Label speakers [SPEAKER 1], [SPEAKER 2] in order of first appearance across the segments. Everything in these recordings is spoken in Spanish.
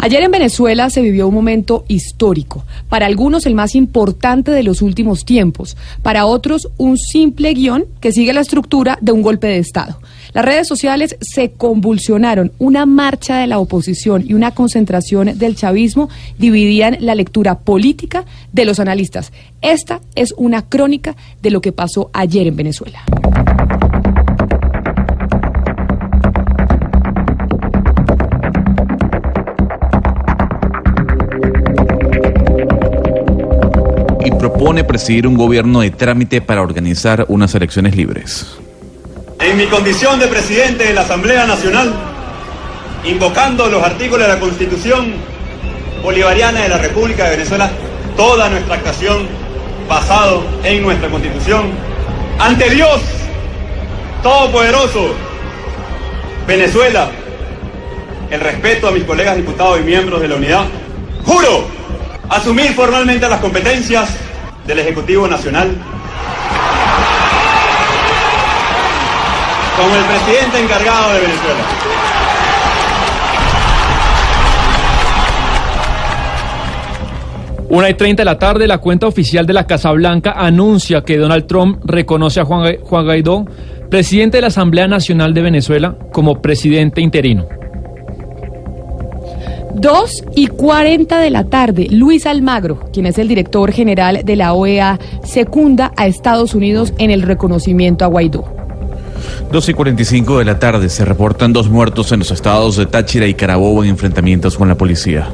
[SPEAKER 1] Ayer en Venezuela se vivió un momento histórico, para algunos el más importante de los últimos tiempos, para otros un simple guion que sigue la estructura de un golpe de Estado. Las redes sociales se convulsionaron, una marcha de la oposición y una concentración del chavismo dividían la lectura política de los analistas. Esta es una crónica de lo que pasó ayer en Venezuela.
[SPEAKER 2] Propone presidir un gobierno de trámite para organizar unas elecciones libres.
[SPEAKER 3] En mi condición de presidente de la Asamblea Nacional, invocando los artículos de la Constitución Bolivariana de la República de Venezuela, toda nuestra actuación basado en nuestra Constitución, ante Dios Todopoderoso, Venezuela, el respeto a mis colegas diputados y miembros de la unidad, juro asumir formalmente las competencias del Ejecutivo Nacional, como el presidente encargado de Venezuela.
[SPEAKER 4] Una y treinta de la tarde, la cuenta oficial de la Casa Blanca anuncia que Donald Trump reconoce a Juan, Juan Guaidó, presidente de la Asamblea Nacional de Venezuela, como presidente interino.
[SPEAKER 1] 2 y 40 de la tarde, Luis Almagro, quien es el director general de la OEA, secunda a Estados Unidos en el reconocimiento a Guaidó.
[SPEAKER 2] 2 y 45 de la tarde se reportan dos muertos en los estados de Táchira y Carabobo en enfrentamientos con la policía.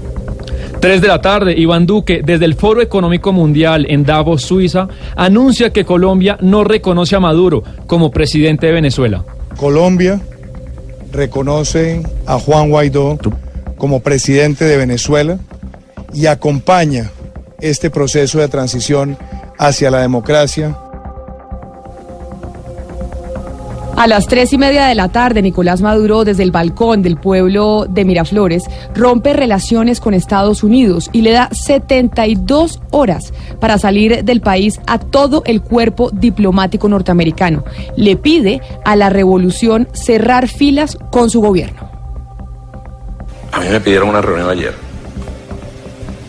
[SPEAKER 4] 3 de la tarde, Iván Duque, desde el Foro Económico Mundial en Davos, Suiza, anuncia que Colombia no reconoce a Maduro como presidente de Venezuela.
[SPEAKER 5] Colombia reconoce a Juan Guaidó como presidente de Venezuela y acompaña este proceso de transición hacia la democracia.
[SPEAKER 1] A las tres y media de la tarde, Nicolás Maduro, desde el balcón del pueblo de Miraflores, rompe relaciones con Estados Unidos y le da 72 horas para salir del país a todo el cuerpo diplomático norteamericano. Le pide a la revolución cerrar filas con su gobierno.
[SPEAKER 6] A mí me pidieron una reunión ayer.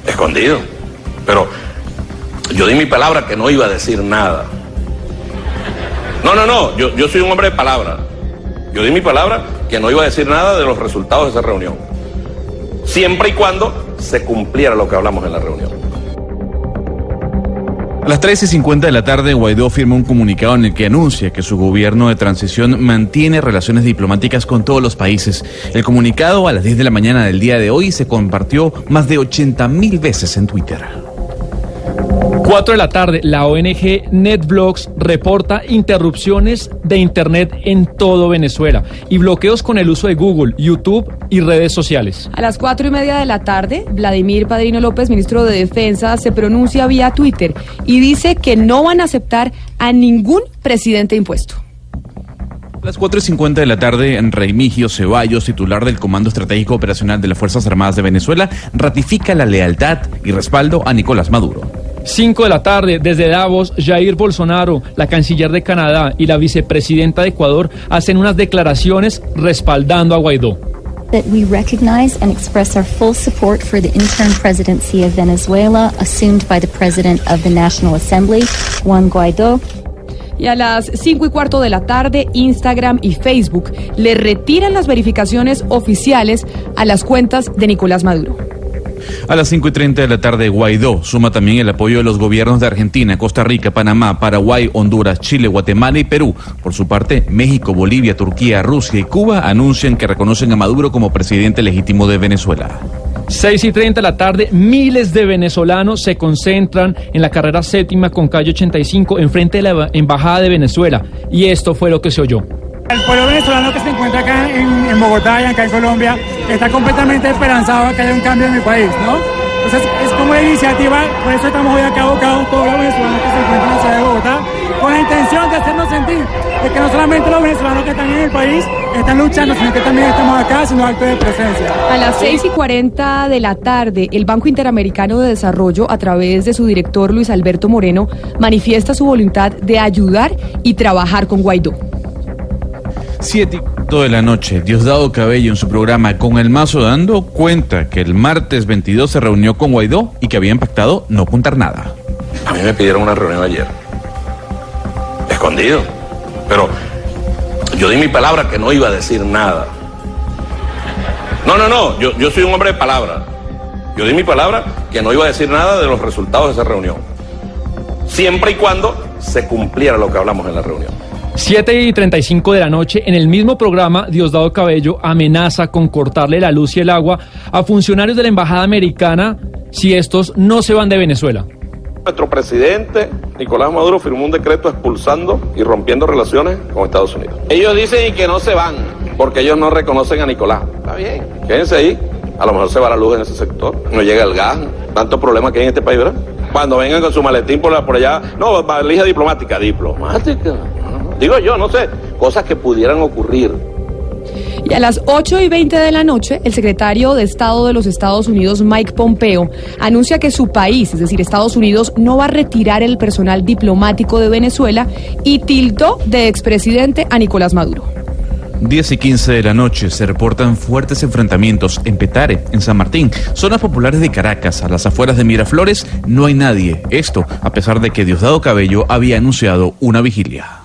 [SPEAKER 6] Escondido. Pero yo di mi palabra que no iba a decir nada. No, no, no. Yo, yo soy un hombre de palabra. Yo di mi palabra que no iba a decir nada de los resultados de esa reunión. Siempre y cuando se cumpliera lo que hablamos en la reunión.
[SPEAKER 2] A las 13.50 de la tarde, Guaidó firma un comunicado en el que anuncia que su gobierno de transición mantiene relaciones diplomáticas con todos los países. El comunicado a las 10 de la mañana del día de hoy se compartió más de 80 mil veces en Twitter.
[SPEAKER 4] 4 de la tarde, la ONG NetBlocks reporta interrupciones de Internet en todo Venezuela y bloqueos con el uso de Google, YouTube y redes sociales.
[SPEAKER 1] A las 4 y media de la tarde, Vladimir Padrino López, ministro de Defensa, se pronuncia vía Twitter y dice que no van a aceptar a ningún presidente impuesto.
[SPEAKER 2] A las 4 y 50 de la tarde, Reimigio Ceballos, titular del Comando Estratégico Operacional de las Fuerzas Armadas de Venezuela, ratifica la lealtad y respaldo a Nicolás Maduro.
[SPEAKER 4] 5 de la tarde, desde Davos, Jair Bolsonaro, la canciller de Canadá y la vicepresidenta de Ecuador hacen unas declaraciones respaldando a Guaidó.
[SPEAKER 7] That we recognize and express our full support for the interim presidency of Venezuela assumed by the President of the National Assembly, Juan Guaidó.
[SPEAKER 1] Y a las 5 y cuarto de la tarde, Instagram y Facebook le retiran las verificaciones oficiales a las cuentas de Nicolás Maduro.
[SPEAKER 2] A las 5 y 30 de la tarde, Guaidó suma también el apoyo de los gobiernos de Argentina, Costa Rica, Panamá, Paraguay, Honduras, Chile, Guatemala y Perú. Por su parte, México, Bolivia, Turquía, Rusia y Cuba anuncian que reconocen a Maduro como presidente legítimo de Venezuela.
[SPEAKER 4] 6 y 30 de la tarde, miles de venezolanos se concentran en la carrera séptima con calle 85 enfrente de la Embajada de Venezuela. Y esto fue lo que se oyó.
[SPEAKER 8] El pueblo venezolano que se encuentra acá en, Bogotá y acá en Colombia está completamente esperanzado a que haya un cambio en mi país, ¿no? Entonces es como una iniciativa, por eso estamos hoy acá abocados todos los venezolanos que se encuentran en la ciudad de Bogotá, con la intención de hacernos sentir de que no solamente los venezolanos que están en el país están luchando, sino que también estamos acá haciendo acto de presencia.
[SPEAKER 1] A las 6 y 40 de la tarde, el Banco Interamericano de Desarrollo, a través de su director Luis Alberto Moreno, manifiesta su voluntad de ayudar y trabajar con Guaidó.
[SPEAKER 2] 7 cuarto de la noche, Diosdado Cabello en su programa Con el Mazo Dando cuenta que el martes 22 se reunió con Guaidó y que habían pactado no contar nada.
[SPEAKER 6] A mí me pidieron una reunión ayer. Escondido. Pero yo di mi palabra que no iba a decir nada. No, no, no. Yo, yo soy un hombre de palabra. Yo di mi palabra que no iba a decir nada de los resultados de esa reunión. Siempre y cuando se cumpliera lo que hablamos en la reunión.
[SPEAKER 4] 7 y 35 de la noche, en el mismo programa, Diosdado Cabello amenaza con cortarle la luz y el agua a funcionarios de la Embajada Americana si estos no se van de Venezuela.
[SPEAKER 6] Nuestro presidente Nicolás Maduro firmó un decreto expulsando y rompiendo relaciones con Estados Unidos. Ellos dicen que no se van porque ellos no reconocen a Nicolás. Está bien, quédense ahí. A lo mejor se va la luz en ese sector, no llega el gas, tantos problemas que hay en este país, ¿verdad? Cuando vengan con su maletín por, allá, no, valija diplomática, diplomática. Digo yo, no sé, cosas que pudieran ocurrir.
[SPEAKER 1] Y a las 8 y 20 de la noche, el secretario de Estado de los Estados Unidos, Mike Pompeo, anuncia que su país, es decir, Estados Unidos, no va a retirar el personal diplomático de Venezuela y tildó de expresidente a Nicolás Maduro.
[SPEAKER 2] 10 y 15 de la noche se reportan fuertes enfrentamientos en Petare, en San Martín, zonas populares de Caracas, a las afueras de Miraflores, no hay nadie. Esto a pesar de que Diosdado Cabello había anunciado una vigilia.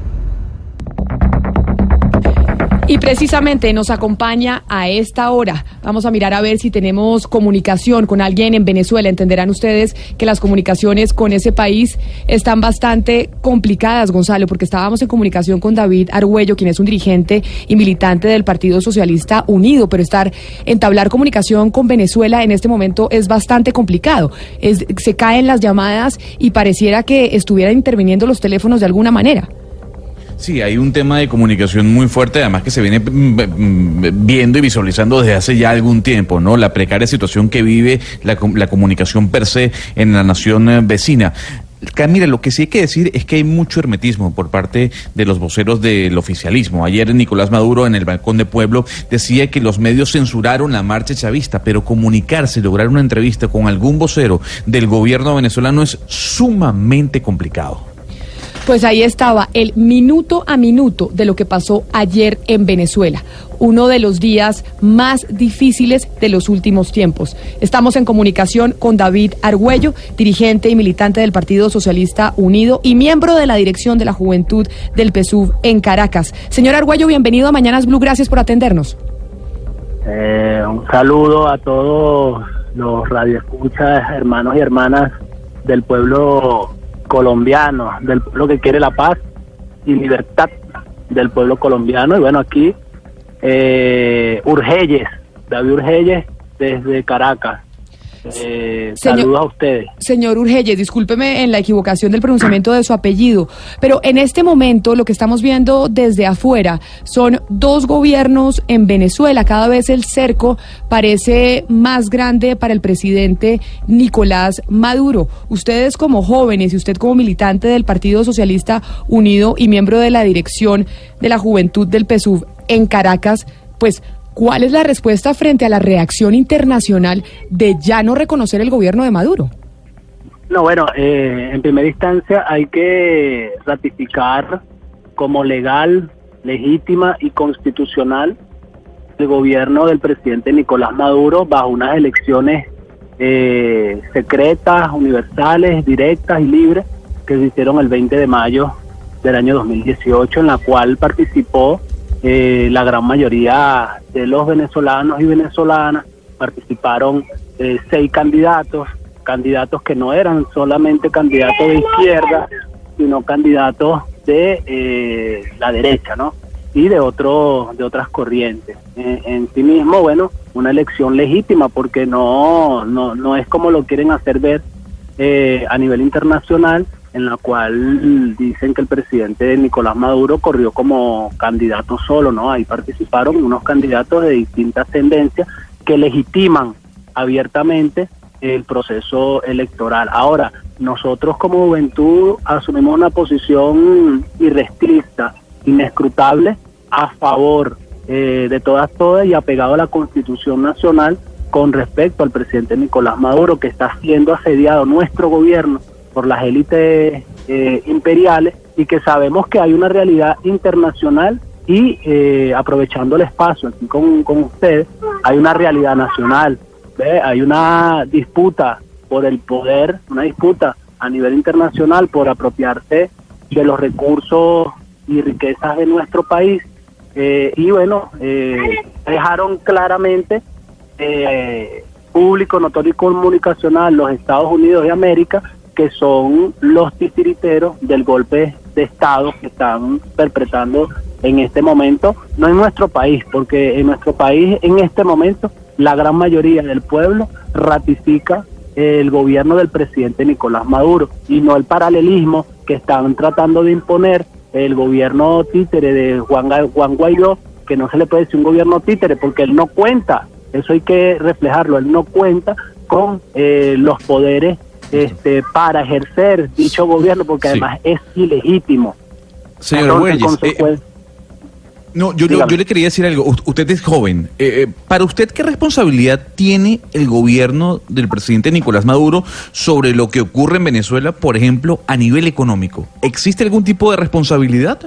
[SPEAKER 1] Y precisamente nos acompaña a esta hora. Vamos a mirar a ver si tenemos comunicación con alguien en Venezuela. Entenderán ustedes que las comunicaciones con ese país están bastante complicadas, Gonzalo, porque estábamos en comunicación con David Argüello, quien es un dirigente y militante del Partido Socialista Unido, pero estar entablar comunicación con Venezuela en este momento es bastante complicado. Es- se caen las llamadas y pareciera que estuvieran interviniendo los teléfonos de alguna manera.
[SPEAKER 2] Sí, hay un tema de comunicación muy fuerte, además que se viene mm, mm, viendo y visualizando desde hace ya algún tiempo, ¿no? La precaria situación que vive la, la comunicación per se en la nación eh, vecina. Ca- Mira, lo que sí hay que decir es que hay mucho hermetismo por parte de los voceros del oficialismo. Ayer Nicolás Maduro en el balcón de Pueblo decía que los medios censuraron la marcha chavista, pero comunicarse, lograr una entrevista con algún vocero del gobierno venezolano es sumamente complicado.
[SPEAKER 1] Pues ahí estaba el minuto a minuto de lo que pasó ayer en Venezuela, uno de los días más difíciles de los últimos tiempos. Estamos en comunicación con David Argüello, dirigente y militante del Partido Socialista Unido y miembro de la dirección de la Juventud del PSUV en Caracas. Señor Argüello, bienvenido a Mañanas Blue, gracias por atendernos.
[SPEAKER 9] Eh, un saludo a todos los radioescuchas, hermanos y hermanas del pueblo colombiano, del pueblo que quiere la paz y libertad del pueblo colombiano. Y bueno, aquí eh, Urgelles, David Urgelles desde Caracas. Eh,
[SPEAKER 1] Señor-
[SPEAKER 9] saludos a ustedes.
[SPEAKER 1] Señor Urgelles, discúlpeme en la equivocación del pronunciamiento de su apellido, pero en este momento lo que estamos viendo desde afuera son dos gobiernos en Venezuela. Cada vez el cerco parece más grande para el presidente Nicolás Maduro. Ustedes como jóvenes y usted como militante del Partido Socialista Unido y miembro de la dirección de la Juventud del PSUV en Caracas, pues ¿Cuál es la respuesta frente a la reacción internacional de ya no reconocer el gobierno de Maduro?
[SPEAKER 9] No, bueno, eh, en primera instancia hay que ratificar como legal, legítima y constitucional el gobierno del presidente Nicolás Maduro bajo unas elecciones eh, secretas, universales, directas y libres que se hicieron el 20 de mayo del año 2018, en la cual participó eh, la gran mayoría de los venezolanos y venezolanas, participaron eh, seis candidatos, candidatos que no eran solamente candidatos de izquierda, sino candidatos de eh, la derecha, ¿no? Y de otro, de otras corrientes. En, en sí mismo, bueno, una elección legítima, porque no, no, no es como lo quieren hacer ver eh, a nivel internacional, en la cual dicen que el presidente Nicolás Maduro corrió como candidato solo, ¿no? Ahí participaron unos candidatos de distintas tendencias que legitiman abiertamente el proceso electoral. Ahora, nosotros como juventud asumimos una posición irrestricta, inescrutable, a favor eh, de todas, todas y apegado a la Constitución Nacional con respecto al presidente Nicolás Maduro, que está siendo asediado nuestro gobierno por las élites eh, imperiales y que sabemos que hay una realidad internacional y eh, aprovechando el espacio aquí con, con ustedes, hay una realidad nacional, ¿ve? hay una disputa por el poder, una disputa a nivel internacional por apropiarse de los recursos y riquezas de nuestro país. Eh, y bueno, eh, dejaron claramente eh, público, notorio y comunicacional los Estados Unidos de América, que son los titiriteros del golpe de Estado que están perpetrando en este momento, no en nuestro país, porque en nuestro país en este momento la gran mayoría del pueblo ratifica el gobierno del presidente Nicolás Maduro y no el paralelismo que están tratando de imponer el gobierno títere de Juan, Juan Guaidó, que no se le puede decir un gobierno títere porque él no cuenta, eso hay que reflejarlo, él no cuenta con eh, los poderes este, para ejercer dicho gobierno porque además es ilegítimo.
[SPEAKER 2] Señor Entonces, no, yo, yo, le quería decir algo. Usted es joven. Eh, eh, ¿Para usted qué responsabilidad tiene el gobierno del presidente Nicolás Maduro sobre lo que ocurre en Venezuela, por ejemplo, a nivel económico? ¿Existe algún tipo de responsabilidad?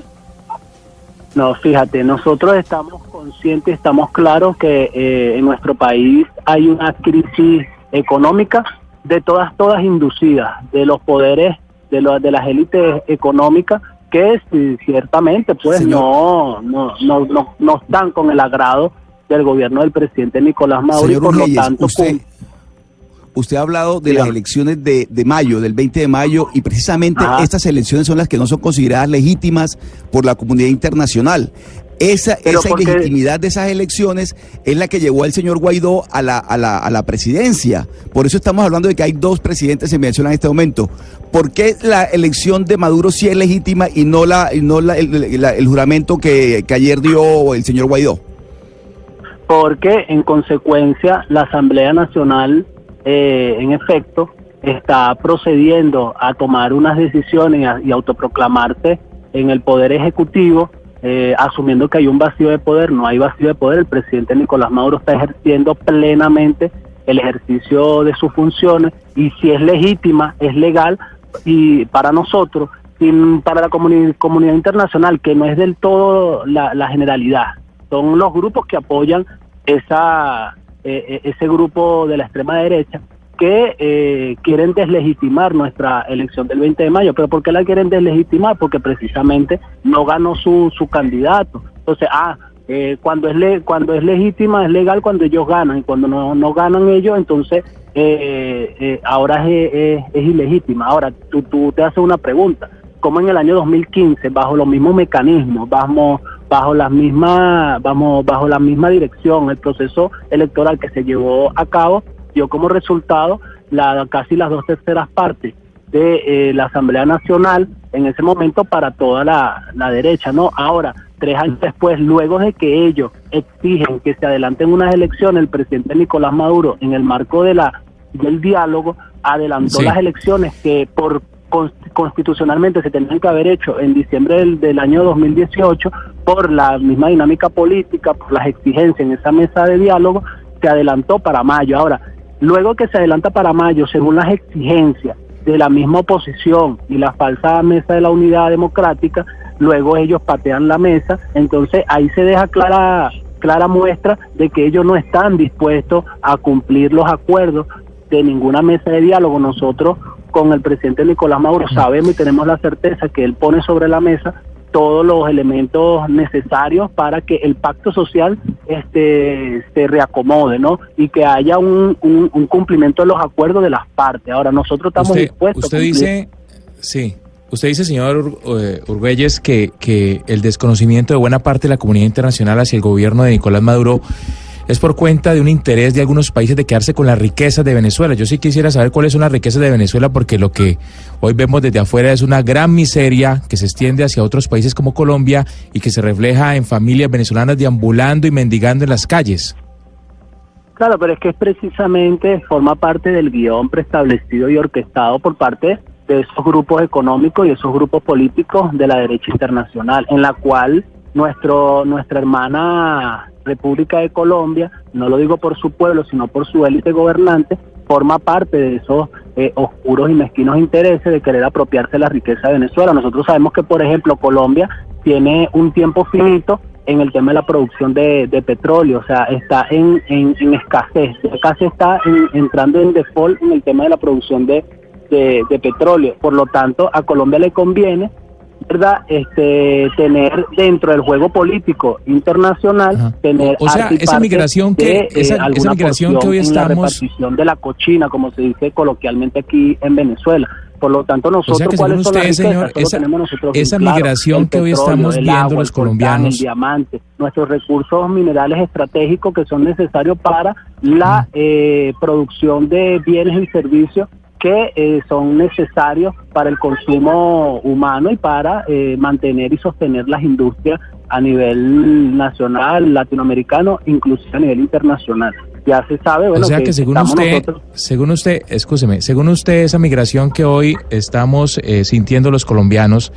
[SPEAKER 9] No, fíjate, nosotros estamos conscientes, estamos claros que eh, en nuestro país hay una crisis económica de todas, todas inducidas, de los poderes, de, los, de las élites económicas que ciertamente pues no, no, no, no, no están con el agrado del gobierno del presidente Nicolás Maduro y por lo tanto
[SPEAKER 10] usted, usted ha hablado de las elecciones de, de, mayo, del 20 de mayo, y precisamente estas elecciones son las que no son consideradas legítimas por la comunidad internacional. Esa, esa ilegitimidad de esas elecciones es la que llevó al señor Guaidó a la, a, la, a la presidencia. Por eso estamos hablando de que hay dos presidentes en Venezuela en este momento. ¿Por qué la elección de Maduro sí es legítima y no, la, y no la, el, juramento que, que ayer dio el señor Guaidó?
[SPEAKER 9] Porque en consecuencia la Asamblea Nacional, eh, en efecto, está procediendo a tomar unas decisiones y autoproclamarse en el Poder Ejecutivo eh, asumiendo que hay un vacío de poder, no hay vacío de poder, el presidente Nicolás Maduro está ejerciendo plenamente el ejercicio de sus funciones y si es legítima, es legal y para nosotros, y para la comunidad internacional, que no es del todo la, generalidad, son los grupos que apoyan esa eh, eh, ese grupo de la extrema derecha que eh, quieren deslegitimar nuestra elección del 20 de mayo. ¿Pero por qué la quieren deslegitimar? Porque precisamente no ganó su, su candidato. Entonces, ah, eh, cuando, es le, cuando es legítima, es legal cuando ellos ganan. Y cuando no, no ganan ellos, entonces eh, eh ahora es, es, ilegítima. Ahora, tú, tú te haces una pregunta. ¿Cómo en el año 2015, bajo los mismos mecanismos, bajo, bajo, las mismas, vamos, bajo la misma dirección, el proceso electoral que se llevó a cabo, dio como resultado la, casi las dos terceras partes de eh, la Asamblea Nacional en ese momento para toda la, la, derecha, ¿no? Ahora, tres años después, luego de que ellos exigen que se adelanten unas elecciones, el presidente Nicolás Maduro, en el marco de la del diálogo, adelantó las elecciones que por constitucionalmente se tenían que haber hecho en diciembre del, del, año 2018 por la misma dinámica política, por las exigencias en esa mesa de diálogo, se adelantó para mayo. Ahora, Luego que se adelanta para mayo, según las exigencias de la misma oposición y la falsa mesa de la unidad democrática, luego ellos patean la mesa, entonces ahí se deja clara clara muestra de que ellos no están dispuestos a cumplir los acuerdos de ninguna mesa de diálogo. Nosotros con el presidente Nicolás Maduro sabemos y tenemos la certeza que él pone sobre la mesa todos los elementos necesarios para que el pacto social este se reacomode, ¿no? Y que haya un, un, cumplimiento de los acuerdos de las partes. Ahora, nosotros estamos dispuestos
[SPEAKER 11] usted dice, sí, usted dice, señor eh, Urguelles, que, que el desconocimiento de buena parte de la comunidad internacional hacia el gobierno de Nicolás Maduro es por cuenta de un interés de algunos países de quedarse con las riquezas de Venezuela. Yo sí quisiera saber cuáles son las riquezas de Venezuela porque lo que hoy vemos desde afuera es una gran miseria que se extiende hacia otros países como Colombia y que se refleja en familias venezolanas deambulando y mendigando en las calles.
[SPEAKER 9] Claro, pero es que es precisamente forma parte del guion preestablecido y orquestado por parte de esos grupos económicos y esos grupos políticos de la derecha internacional, en la cual nuestro nuestra hermana República de Colombia, no lo digo por su pueblo, sino por su élite gobernante, forma parte de esos eh, oscuros y mezquinos intereses de querer apropiarse la riqueza de Venezuela. Nosotros sabemos que, por ejemplo, Colombia tiene un tiempo finito en el tema de la producción de, petróleo, o sea, está en, en, escasez, casi está entrando en default en el tema de la producción de, de petróleo. Por lo tanto, a Colombia le conviene verdad este tener dentro del juego político internacional tener
[SPEAKER 11] o sea esa migración que
[SPEAKER 9] eh,
[SPEAKER 11] esa, migración que hoy estamos
[SPEAKER 9] la repartición de la cochina como se dice coloquialmente aquí en Venezuela. Por lo tanto nosotros
[SPEAKER 11] cuáles son las señor, esa, esa migración que hoy estamos viendo los colombianos
[SPEAKER 9] el diamante nuestros recursos minerales estratégicos que son necesarios para la eh, producción de bienes y servicios que eh, son necesarios para el consumo humano y para eh, mantener y sostener las industrias a nivel nacional, latinoamericano, inclusive a nivel internacional. Ya se sabe, bueno,
[SPEAKER 11] o sea que, según usted, según usted, escúcheme, según usted esa migración que hoy estamos eh, sintiendo los colombianos,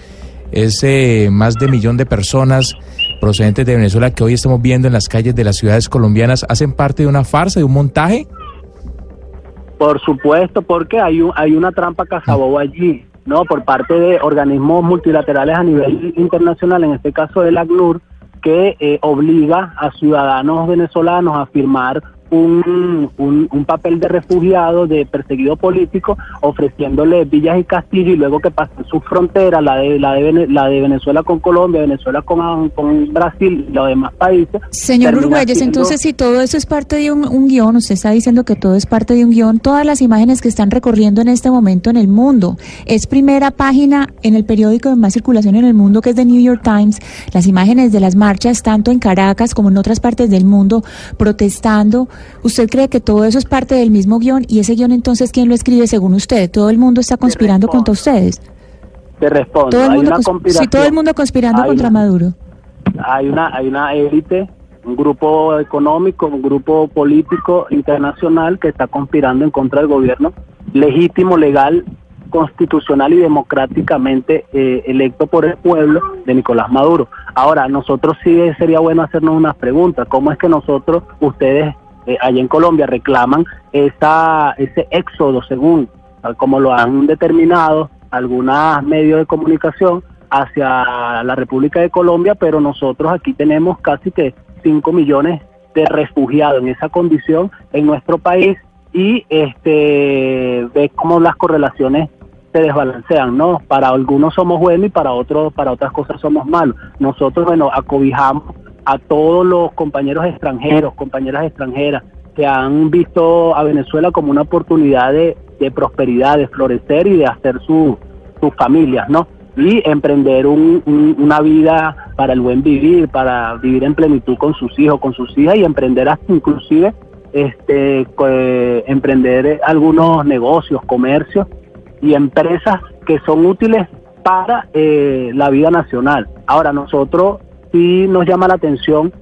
[SPEAKER 11] ese más de millón de personas procedentes de Venezuela que hoy estamos viendo en las calles de las ciudades colombianas, hacen parte de una farsa, de un montaje.
[SPEAKER 9] Por supuesto, porque hay, un, hay una trampa cazabobo allí, ¿no? Por parte de organismos multilaterales a nivel internacional, en este caso del ACNUR, que eh, obliga a ciudadanos venezolanos a firmar un, un, papel de refugiado, de perseguido político, ofreciéndole villas y castillos y luego que pasen su frontera, la de, la de, la de Venezuela con Colombia, Venezuela con, con Brasil y los demás países.
[SPEAKER 12] Señor Uruguayes, entonces si todo eso es parte de un, un guion, usted está diciendo que todo es parte de un guion, todas las imágenes que están recorriendo en este momento en el mundo, es primera página en el periódico de más circulación en el mundo que es The New York Times, las imágenes de las marchas tanto en Caracas como en otras partes del mundo protestando ¿Usted cree que todo eso es parte del mismo guion y ese guion entonces quién lo escribe según usted? ¿Todo el mundo está conspirando contra ustedes?
[SPEAKER 9] Te respondo.
[SPEAKER 12] ¿Todo el mundo Sí, todo el mundo conspirando contra Maduro.
[SPEAKER 9] Hay una, hay una élite, un grupo económico, un grupo político internacional que está conspirando en contra del gobierno legítimo, legal, constitucional y democráticamente eh, electo por el pueblo de Nicolás Maduro. Ahora, nosotros sí sería bueno hacernos unas preguntas. ¿Cómo es que nosotros, ustedes eh, allá en Colombia, reclaman esa, ese éxodo, según como lo han determinado algunos medios de comunicación, hacia la República de Colombia, pero nosotros aquí tenemos casi que 5 millones de refugiados en esa condición en nuestro país y este ve cómo las correlaciones se desbalancean, ¿no? Para algunos somos buenos y para otros, para otras cosas somos malos. Nosotros, bueno, acobijamos a todos los compañeros extranjeros, compañeras extranjeras, que han visto a Venezuela como una oportunidad de, prosperidad, de florecer y de hacer sus familias, ¿no? Y emprender una vida para el buen vivir, para vivir en plenitud con sus hijos, con sus hijas y emprender hasta inclusive este, emprender algunos negocios, comercios y empresas que son útiles para eh, la vida nacional. Ahora, nosotros sí nos llama la atención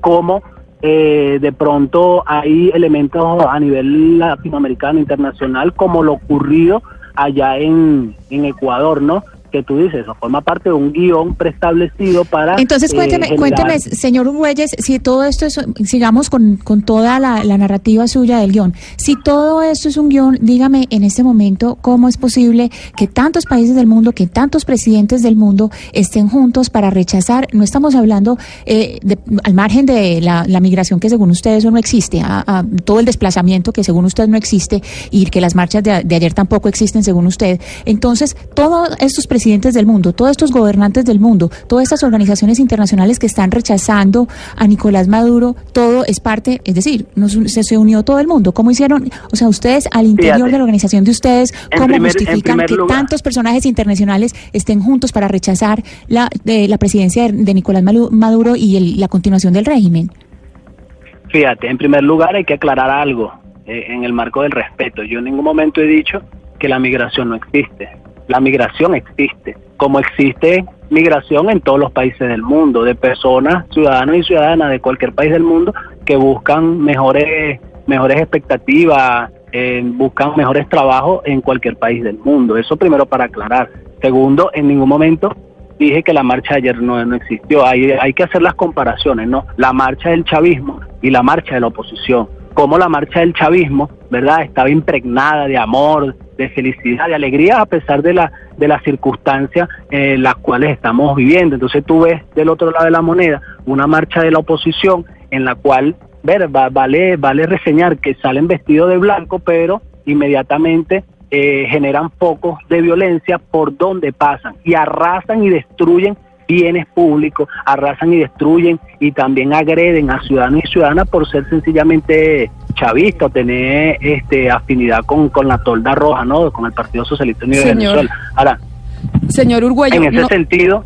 [SPEAKER 9] cómo eh, de pronto hay elementos a nivel latinoamericano, internacional, como lo ocurrido allá en, en Ecuador, ¿no? Que tú dices, eso forma parte de un guion preestablecido para...
[SPEAKER 12] Entonces cuénteme, eh, cuénteme señor Huelles, si todo esto es, sigamos con, con toda la, narrativa suya del guion, si todo esto es un guion, dígame en este momento cómo es posible que tantos países del mundo, que tantos presidentes del mundo estén juntos para rechazar, no estamos hablando eh, al margen de la, migración que según ustedes eso no existe, a, todo el desplazamiento que según usted no existe y que las marchas de, de ayer tampoco existen según usted, entonces todos estos presidentes presidentes del mundo, todos estos gobernantes del mundo, todas estas organizaciones internacionales que están rechazando a Nicolás Maduro, todo es parte, es decir, se, unió todo el mundo. ¿Cómo hicieron? O sea, ustedes al interior de la organización de ustedes, ¿cómo justifican que tantos personajes internacionales estén juntos para rechazar la, de, la presidencia de, Nicolás Maduro y la continuación del régimen?
[SPEAKER 9] Fíjate, en primer lugar hay que aclarar algo eh, en el marco del respeto. Yo en ningún momento he dicho que la migración no existe la migración existe, como existe migración en todos los países del mundo, de personas, ciudadanos y ciudadanas de cualquier país del mundo que buscan mejores, mejores expectativas, eh, buscan mejores trabajos en cualquier país del mundo. Eso primero para aclarar. Segundo, en ningún momento dije que la marcha de ayer no, no existió. Hay, hay que hacer las comparaciones, ¿no? La marcha del chavismo y la marcha de la oposición. Como la marcha del chavismo, ¿verdad? Estaba impregnada de amor, de felicidad, de alegría, a pesar de, la, de las circunstancias en las cuales estamos viviendo. Entonces tú ves del otro lado de la moneda una marcha de la oposición en la cual, ver, vale, vale reseñar que salen vestidos de blanco, pero inmediatamente eh, generan focos de violencia por donde pasan y arrasan y destruyen bienes públicos, arrasan y destruyen y también agreden a ciudadanos y ciudadanas por ser sencillamente chavistas o tener este afinidad con, con la tolda roja, ¿no? Con el Partido Socialista Unido de Venezuela. Ahora,
[SPEAKER 1] señor Uruguayo,
[SPEAKER 9] en ese sentido,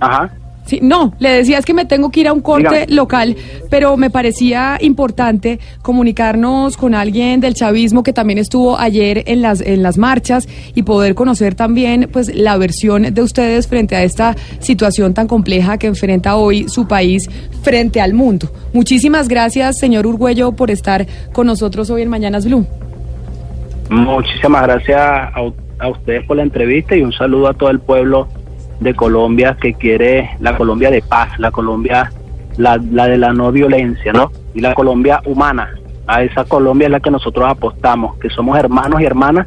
[SPEAKER 9] ajá.
[SPEAKER 1] Sí, no, le decía es que me tengo que ir a un corte local, pero me parecía importante comunicarnos con alguien del chavismo que también estuvo ayer en las en las marchas y poder conocer también pues la versión de ustedes frente a esta situación tan compleja que enfrenta hoy su país frente al mundo. Muchísimas gracias, señor Urgüello, por estar con nosotros hoy en Mañanas Blue.
[SPEAKER 9] Muchísimas gracias a, a ustedes por la entrevista y un saludo a todo el pueblo de Colombia que quiere la Colombia de paz, la Colombia, la, la de la no violencia, ¿no? Y la Colombia humana. A esa Colombia es la que nosotros apostamos, que somos hermanos y hermanas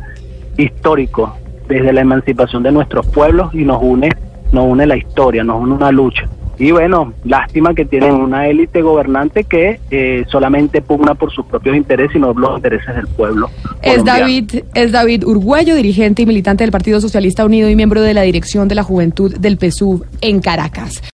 [SPEAKER 9] históricos desde la emancipación de nuestros pueblos y nos une, nos une la historia, nos une una lucha. Y bueno, lástima que tienen una élite gobernante que eh, solamente pugna por sus propios intereses y no los intereses del pueblo.
[SPEAKER 1] Es David, es David Urguello, dirigente y militante del Partido Socialista Unido y miembro de la dirección de la Juventud del PSUV en Caracas.